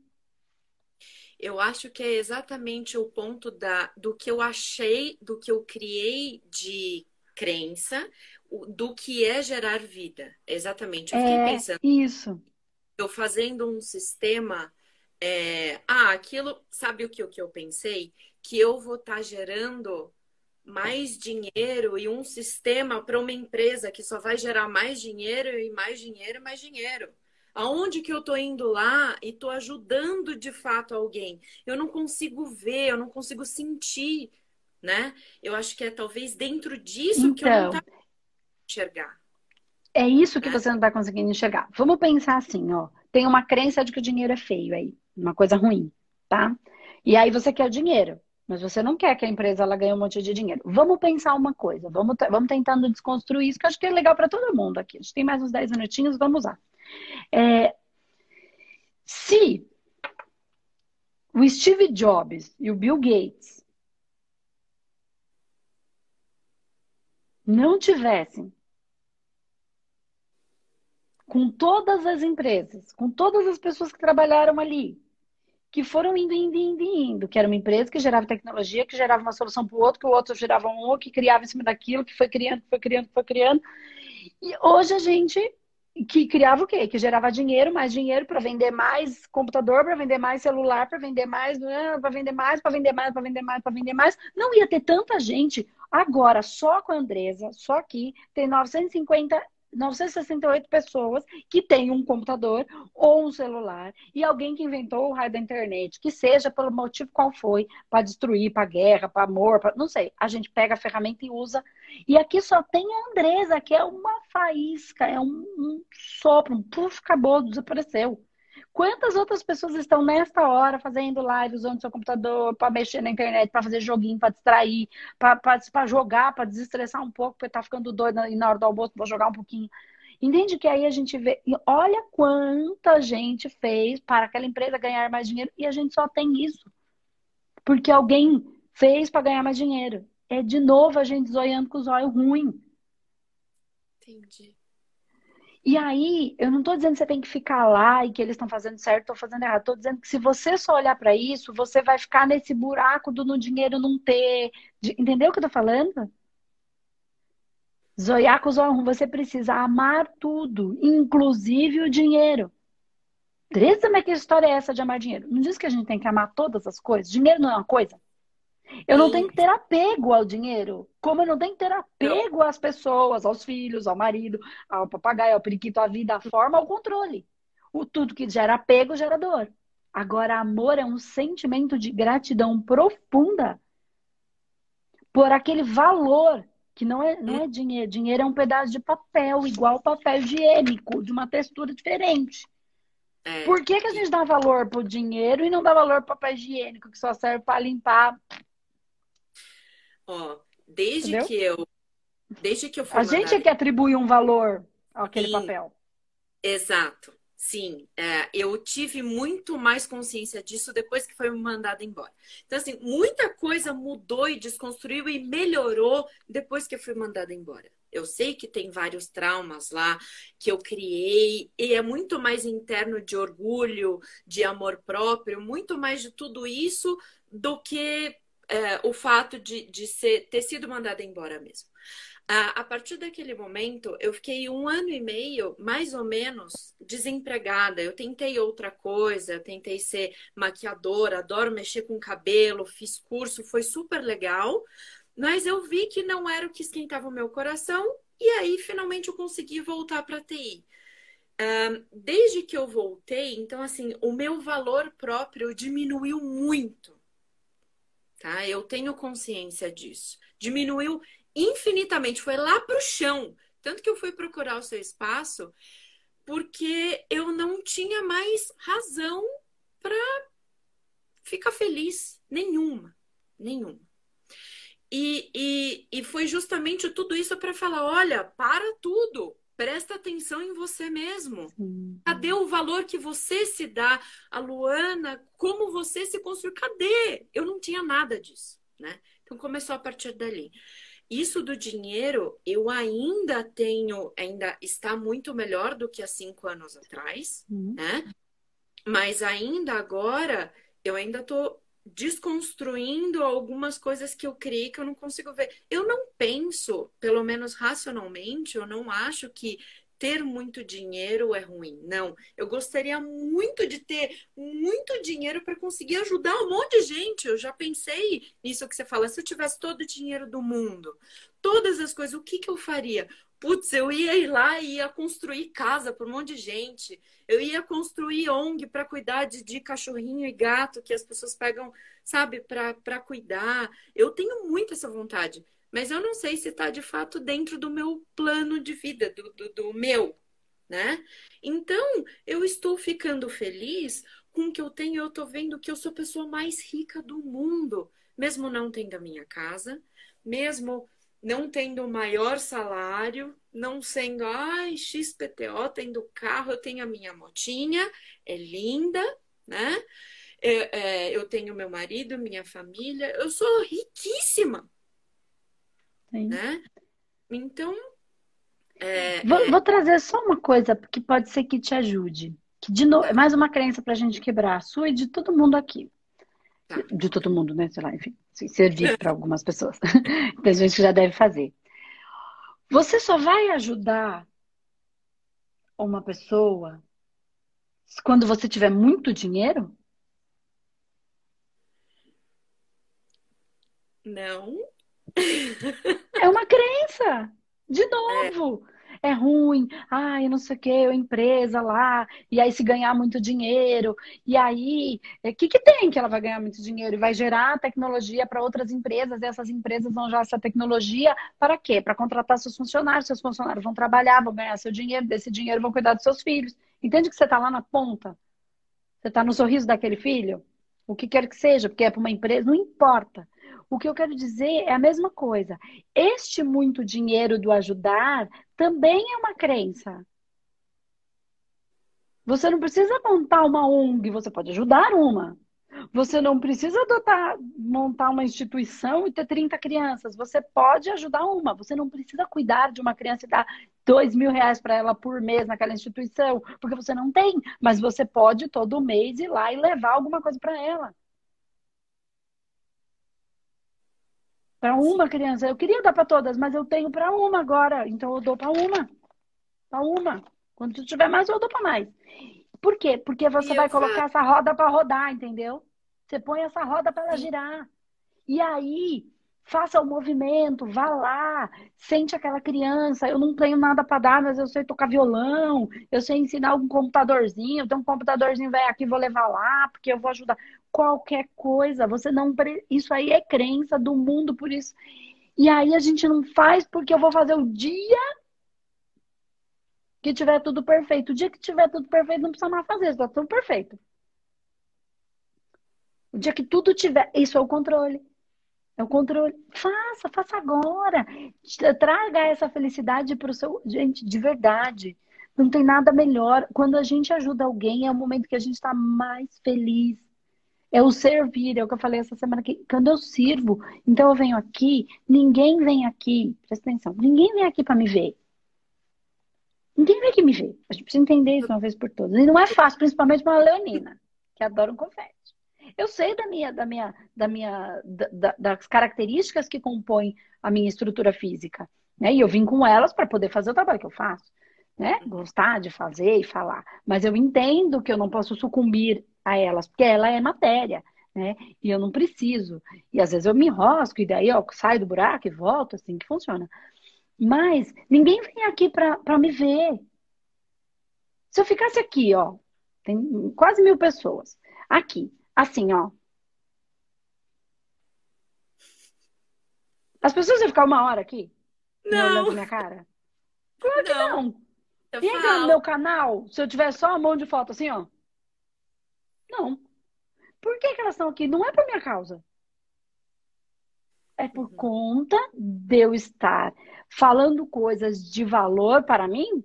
Eu acho que é exatamente o ponto da, do que eu achei, do que eu criei de crença, do que é gerar vida. Exatamente. Eu fiquei é, pensando. Isso eu fazendo um sistema. É, ah, aquilo, sabe o que, o que eu pensei? Que eu vou estar tá gerando mais dinheiro e um sistema para uma empresa que só vai gerar mais dinheiro e mais dinheiro e mais dinheiro. Aonde que eu estou indo lá e estou ajudando de fato alguém? Eu não consigo ver, eu não consigo sentir, né? Eu acho que é talvez dentro disso então, que eu não então, enxergar. É isso que você não está conseguindo enxergar. Vamos pensar assim, ó. Tem uma crença de que o dinheiro é feio aí, uma coisa ruim, tá? E aí você quer dinheiro, mas você não quer que a empresa ela ganhe um monte de dinheiro. Vamos pensar uma coisa, vamos, vamos tentando desconstruir isso, que eu acho que é legal para todo mundo aqui. A gente tem mais uns 10 minutinhos, vamos lá. É, se o Steve Jobs e o Bill Gates não tivessem com todas as empresas, com todas as pessoas que trabalharam ali, que foram indo, indo, indo, indo, que era uma empresa que gerava tecnologia, que gerava uma solução para o outro, que o outro gerava um que criava em cima daquilo, que foi criando, que foi criando, que foi criando. E hoje a gente que criava o quê? Que gerava dinheiro, mais dinheiro para vender mais computador, para vender mais celular, para vender mais, né, para vender mais, para vender mais, para vender mais, para vender mais. Não ia ter tanta gente. Agora, só com a Andresa, só aqui, tem 950 968 pessoas que têm um computador ou um celular e alguém que inventou o raio da internet, que seja pelo motivo qual foi, para destruir, para guerra, para amor, pra... não sei. A gente pega a ferramenta e usa. E aqui só tem a Andresa, que é uma faísca, é um, um sopro, um puf, acabou, desapareceu. Quantas outras pessoas estão nesta hora fazendo live usando seu computador para mexer na internet, para fazer joguinho, para distrair, para jogar, para desestressar um pouco, porque tá ficando doido e na hora do almoço vou jogar um pouquinho. Entende que aí a gente vê, e olha quanta gente fez para aquela empresa ganhar mais dinheiro e a gente só tem isso. Porque alguém fez para ganhar mais dinheiro. É de novo a gente zoiando com os olhos ruim. Entendi. E aí, eu não estou dizendo que você tem que ficar lá e que eles estão fazendo certo ou fazendo errado. Estou dizendo que se você só olhar para isso, você vai ficar nesse buraco do no dinheiro não ter. De... Entendeu o que eu estou falando? Zoiar com você precisa amar tudo, inclusive o dinheiro. Teresa, mas que história é essa de amar dinheiro? Não diz que a gente tem que amar todas as coisas? Dinheiro não é uma coisa? Eu não tenho que ter apego ao dinheiro. Como eu não tenho que ter apego às pessoas, aos filhos, ao marido, ao papagaio, ao periquito, à vida, à forma, ao controle. O tudo que gera apego gera dor. Agora, amor é um sentimento de gratidão profunda por aquele valor que não é, não é dinheiro. Dinheiro é um pedaço de papel, igual papel higiênico, de uma textura diferente. É. Por que, que a gente dá valor pro dinheiro e não dá valor pro papel higiênico, que só serve para limpar Ó, desde Entendeu? que eu desde que eu A gente é que atribui um valor àquele Sim, papel. Exato. Sim, é, eu tive muito mais consciência disso depois que foi mandado embora. Então, assim, muita coisa mudou e desconstruiu e melhorou depois que eu fui mandada embora. Eu sei que tem vários traumas lá que eu criei, e é muito mais interno de orgulho, de amor próprio, muito mais de tudo isso do que é, o fato de, de ser, ter sido mandada embora mesmo. A partir daquele momento, eu fiquei um ano e meio, mais ou menos, desempregada. Eu tentei outra coisa, tentei ser maquiadora, adoro mexer com cabelo, fiz curso, foi super legal, mas eu vi que não era o que esquentava o meu coração, e aí finalmente eu consegui voltar para a TI. desde que eu voltei, então, assim, o meu valor próprio diminuiu muito. Tá? Eu tenho consciência disso. Diminuiu infinitamente, foi lá para o chão. Tanto que eu fui procurar o seu espaço porque eu não tinha mais razão para ficar feliz. Nenhuma. Nenhuma. E, e, e foi justamente tudo isso para falar: olha, para tudo. Presta atenção em você mesmo. Sim. Cadê o valor que você se dá? A Luana, como você se construiu? Cadê? Eu não tinha nada disso, né? Então começou a partir dali. Isso do dinheiro, eu ainda tenho, ainda está muito melhor do que há cinco anos atrás, uhum. né? Mas ainda agora, eu ainda estou desconstruindo algumas coisas que eu criei que eu não consigo ver. Eu não penso, pelo menos racionalmente, eu não acho que ter muito dinheiro é ruim. Não, eu gostaria muito de ter muito dinheiro para conseguir ajudar um monte de gente. Eu já pensei nisso que você fala. Se eu tivesse todo o dinheiro do mundo, todas as coisas, o que, que eu faria? Putz, eu ia ir lá e ia construir casa para um monte de gente. Eu ia construir ONG para cuidar de, de, cachorrinho e gato que as pessoas pegam, sabe, para cuidar. Eu tenho muito essa vontade mas eu não sei se está de fato dentro do meu plano de vida, do, do, do meu, né? Então, eu estou ficando feliz com o que eu tenho, eu estou vendo que eu sou a pessoa mais rica do mundo, mesmo não tendo a minha casa, mesmo não tendo o maior salário, não sendo, ai, XPTO, tendo carro, eu tenho a minha motinha, é linda, né? É, é, eu tenho meu marido, minha família, eu sou riquíssima. Sim. Né? Então. É, vou, é... vou, trazer só uma coisa que pode ser que te ajude. Que de novo, é mais uma crença para a gente quebrar, a sua e de todo mundo aqui. Tá. De todo mundo, né? Sei lá, enfim, servir para algumas pessoas. Tem gente que já deve fazer. Você só vai ajudar uma pessoa quando você tiver muito dinheiro? Não. É uma crença. De novo. É. ruim, ai, não sei o que, empresa lá, e aí se ganhar muito dinheiro, e aí, o é, que, que tem que ela vai ganhar muito dinheiro? E vai gerar tecnologia para outras empresas, e essas empresas vão usar essa tecnologia para quê? Para contratar seus funcionários, seus funcionários vão trabalhar, vão ganhar seu dinheiro, desse dinheiro vão cuidar dos seus filhos. Entende que você está lá na ponta? Você está no sorriso daquele filho? O que quer que seja, porque é para uma empresa, não importa. O que eu quero dizer é a mesma coisa. Este muito dinheiro do ajudar também é uma crença. Você não precisa montar uma ONG, você pode ajudar uma. Você não precisa adotar, montar uma instituição e ter 30 crianças. Você pode ajudar uma. Você não precisa cuidar de uma criança e dar dois mil reais para ela por mês naquela instituição, porque você não tem. Mas você pode todo mês ir lá e levar alguma coisa para ela. Para uma criança. Eu queria dar para todas, mas eu tenho para uma agora. Então eu dou para uma. Para uma. Quando tiver mais, eu dou para mais. Por quê? Porque você e vai colocar essa roda para rodar, entendeu? Você põe essa roda para ela girar. E aí, faça o movimento, vá lá, sente aquela criança. Eu não tenho nada para dar, mas eu sei tocar violão, eu sei ensinar algum computadorzinho. Então, um computadorzinho vai aqui, vou levar lá, porque eu vou ajudar qualquer coisa. Você não. Isso aí é crença do mundo, por isso. E aí a gente não faz porque eu vou fazer o dia que tiver tudo perfeito. O dia que tiver tudo perfeito, não precisa mais fazer, está tudo perfeito. O dia que tudo tiver. Isso é o controle. É o controle. Faça, faça agora. Traga essa felicidade para o seu. Gente, de verdade. Não tem nada melhor. Quando a gente ajuda alguém, é o momento que a gente está mais feliz. É o servir, é o que eu falei essa semana aqui. Quando eu sirvo, então eu venho aqui, ninguém vem aqui, presta atenção, ninguém vem aqui para me ver. Ninguém vem aqui me ver. A gente precisa entender isso uma vez por todas. E não é fácil, principalmente para uma leonina, que adora um confete. Eu sei da minha, da minha, da minha, da, das características que compõem a minha estrutura física, né? E eu vim com elas para poder fazer o trabalho que eu faço, né? Gostar de fazer e falar, mas eu entendo que eu não posso sucumbir a elas, porque ela é matéria, né? E eu não preciso. E às vezes eu me enrosco e daí ó, saio do buraco e volto, assim que funciona. Mas ninguém vem aqui para me ver. Se eu ficasse aqui, ó, tem quase mil pessoas aqui, Assim, ó. As pessoas iam ficar uma hora aqui? Não. Olhando minha cara? Claro que não. não. Eu e entrar no meu canal, se eu tiver só a mão de foto assim, ó. Não. Por que, que elas estão aqui? Não é por minha causa. É por uhum. conta de eu estar falando coisas de valor para mim,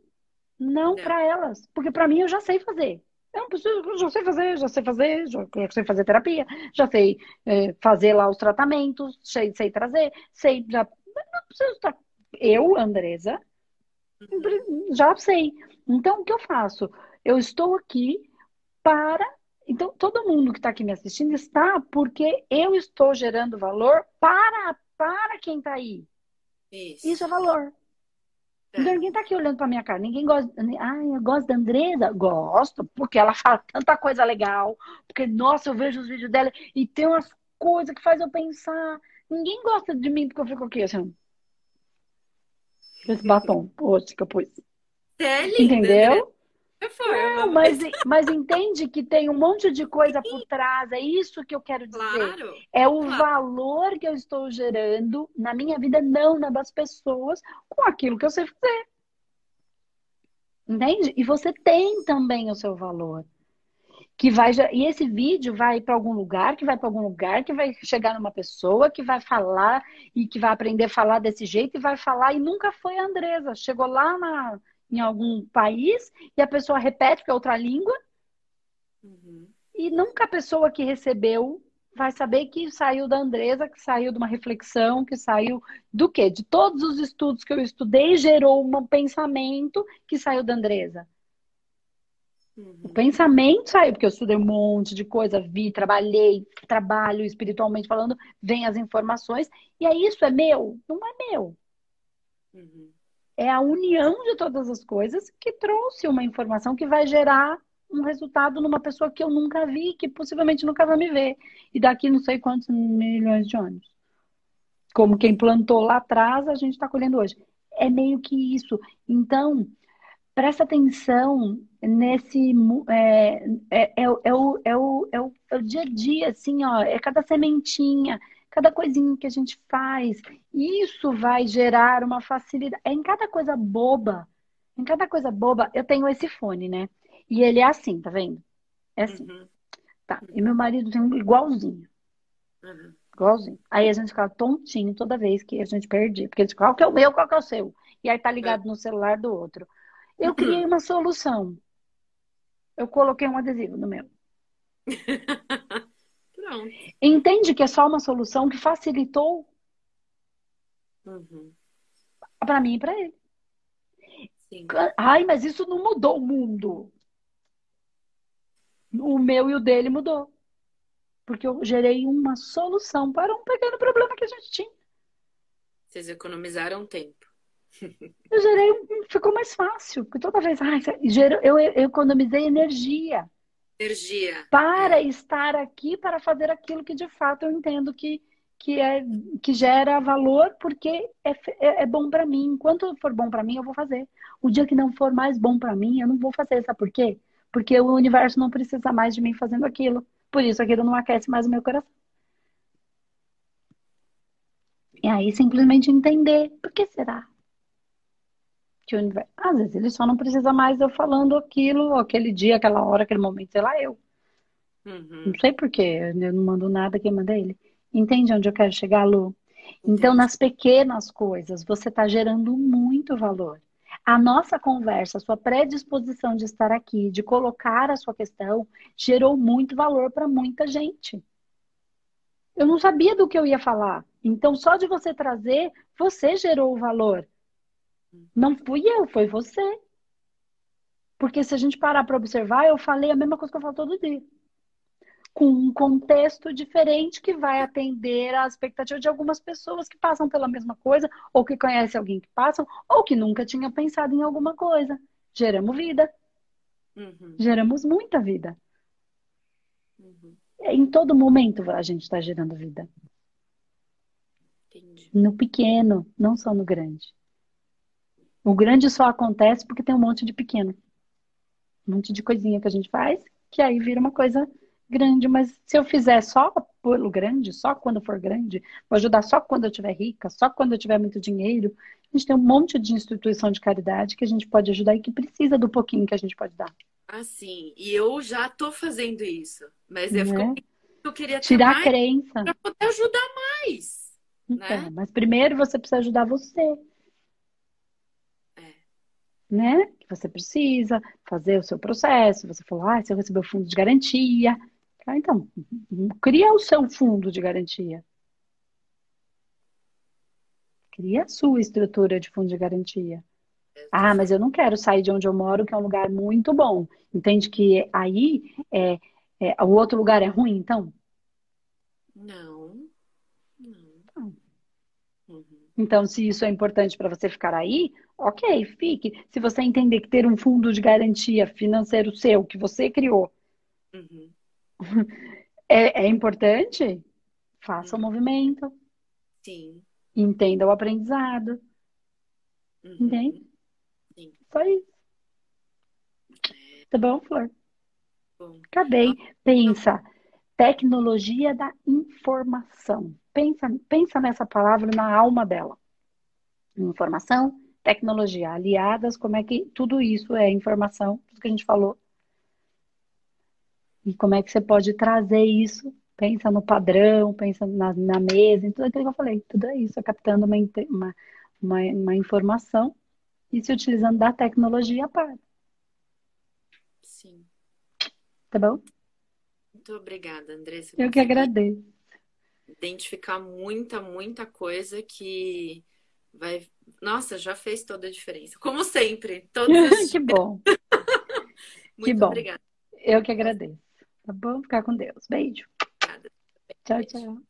não, não. para elas. Porque para mim eu já sei fazer. Eu não preciso, já sei fazer, já sei fazer, já, já sei fazer terapia, já sei é, fazer lá os tratamentos, sei, sei trazer, sei, já. Não preciso estar. Eu, Andresa, já sei. Então, o que eu faço? Eu estou aqui para. Então, todo mundo que está aqui me assistindo está porque eu estou gerando valor para, para quem está aí. Isso. Isso é valor. Então, ninguém tá aqui olhando pra minha cara. Ninguém gosta. Ah, eu gosto da Andresa? Gosto, porque ela fala tanta coisa legal. Porque, nossa, eu vejo os vídeos dela e tem umas coisas que faz eu pensar. Ninguém gosta de mim porque eu fico aqui, assim. Esse batom, poxa, que eu pus. É lindo, Entendeu? Né? Não, mas, mas entende que tem um monte de coisa por trás. É isso que eu quero dizer. Claro, é o claro. valor que eu estou gerando na minha vida, não na das pessoas, com aquilo que eu sei fazer. Entende? E você tem também o seu valor. Que vai e esse vídeo vai para algum lugar, que vai para algum lugar, que vai chegar numa pessoa que vai falar e que vai aprender a falar desse jeito e vai falar e nunca foi a Andresa. Chegou lá na em algum país e a pessoa repete que é outra língua. Uhum. E nunca a pessoa que recebeu vai saber que saiu da Andresa, que saiu de uma reflexão, que saiu do quê? De todos os estudos que eu estudei, gerou um pensamento que saiu da Andresa. Uhum. O pensamento saiu, porque eu estudei um monte de coisa, vi, trabalhei, trabalho espiritualmente falando, vem as informações, e aí isso é meu? Não é meu. Uhum é a união de todas as coisas que trouxe uma informação que vai gerar um resultado numa pessoa que eu nunca vi, que possivelmente nunca vai me ver. E daqui não sei quantos milhões de anos. Como quem plantou lá atrás, a gente está colhendo hoje. É meio que isso. Então, presta atenção nesse. É, é, é, é, o, é, o, é, o, é o dia a dia, assim, ó. É cada sementinha cada coisinha que a gente faz. Isso vai gerar uma facilidade. É em cada coisa boba. Em cada coisa boba, eu tenho esse fone, né? E ele é assim, tá vendo? É assim. Uhum. Tá. E meu marido tem um igualzinho. Uhum. Igualzinho. Aí a gente fica tontinho toda vez que a gente perde. Porque ele diz, qual que é o meu, qual que é o seu? E aí tá ligado no celular do outro. Eu criei uma solução. Eu coloquei um adesivo no meu. Pronto. Entende que é só uma solução que facilitou uhum. para mim e para ele. Sim. Ai, mas isso não mudou o mundo. O meu e o dele mudou. Porque eu gerei uma solução para um pequeno problema que a gente tinha. Vocês economizaram tempo. Eu gerei, ficou mais fácil. Porque toda vez, ai, eu, eu economizei energia energia. Para estar aqui, para fazer aquilo que de fato eu entendo que, que, é, que gera valor, porque é, é, é bom para mim. Enquanto for bom para mim, eu vou fazer. O dia que não for mais bom para mim, eu não vou fazer. Sabe por quê? Porque o universo não precisa mais de mim fazendo aquilo. Por isso aquilo não aquece mais o meu coração. E aí simplesmente entender por que será? Que o universo. Às vezes ele só não precisa mais eu falando aquilo, aquele dia, aquela hora, aquele momento, sei lá, eu. Uhum. Não sei porquê, eu não mando nada, quem manda é ele. Entende onde eu quero chegar, Lu? Então, nas pequenas coisas, você está gerando muito valor. A nossa conversa, a sua predisposição de estar aqui, de colocar a sua questão, gerou muito valor para muita gente. Eu não sabia do que eu ia falar. Então, só de você trazer, você gerou o valor. Não fui eu, foi você. Porque se a gente parar para observar, eu falei a mesma coisa que eu falo todo dia com um contexto diferente que vai atender às expectativas de algumas pessoas que passam pela mesma coisa, ou que conhecem alguém que passam, ou que nunca tinha pensado em alguma coisa. Geramos vida. Uhum. Geramos muita vida. Uhum. Em todo momento a gente está gerando vida. Entendi. No pequeno, não só no grande. O grande só acontece porque tem um monte de pequeno. Um monte de coisinha que a gente faz, que aí vira uma coisa grande, mas se eu fizer só pelo grande, só quando for grande, vou ajudar só quando eu tiver rica, só quando eu tiver muito dinheiro, a gente tem um monte de instituição de caridade que a gente pode ajudar e que precisa do pouquinho que a gente pode dar. Assim, e eu já tô fazendo isso, mas eu, né? eu queria tirar a crença para poder ajudar mais. Então, né? Mas primeiro você precisa ajudar você. Né? Que você precisa fazer o seu processo. Você falou, ah, se eu receber o fundo de garantia, ah, então, cria o seu fundo de garantia. Cria a sua estrutura de fundo de garantia. Ah, mas eu não quero sair de onde eu moro, que é um lugar muito bom. Entende que aí é, é o outro lugar é ruim, então? Não. Não. Uhum. Então, se isso é importante para você ficar aí, ok, fique. Se você entender que ter um fundo de garantia financeiro seu, que você criou, uhum é, é importante? Faça o um movimento. Sim. Entenda o aprendizado. Uhum. Entende? Sim. Só isso. Tá bom, Flor? Bom. Acabei. Pensa. Tecnologia da informação. Pensa, pensa nessa palavra na alma dela. Informação, tecnologia, aliadas, como é que tudo isso é informação, tudo que a gente falou e como é que você pode trazer isso? Pensa no padrão, pensa na, na mesa, em tudo aquilo que eu falei. Tudo é isso, é captando uma, uma, uma, uma informação e se utilizando da tecnologia para. Sim. Tá bom? Muito obrigada, Andressa. Eu que agradeço. Identificar muita, muita coisa que vai. Nossa, já fez toda a diferença. Como sempre. Todos os... que bom. Muito que bom. obrigada. Eu que agradeço. Tá bom? Ficar com Deus. Beijo. Tchau, tchau.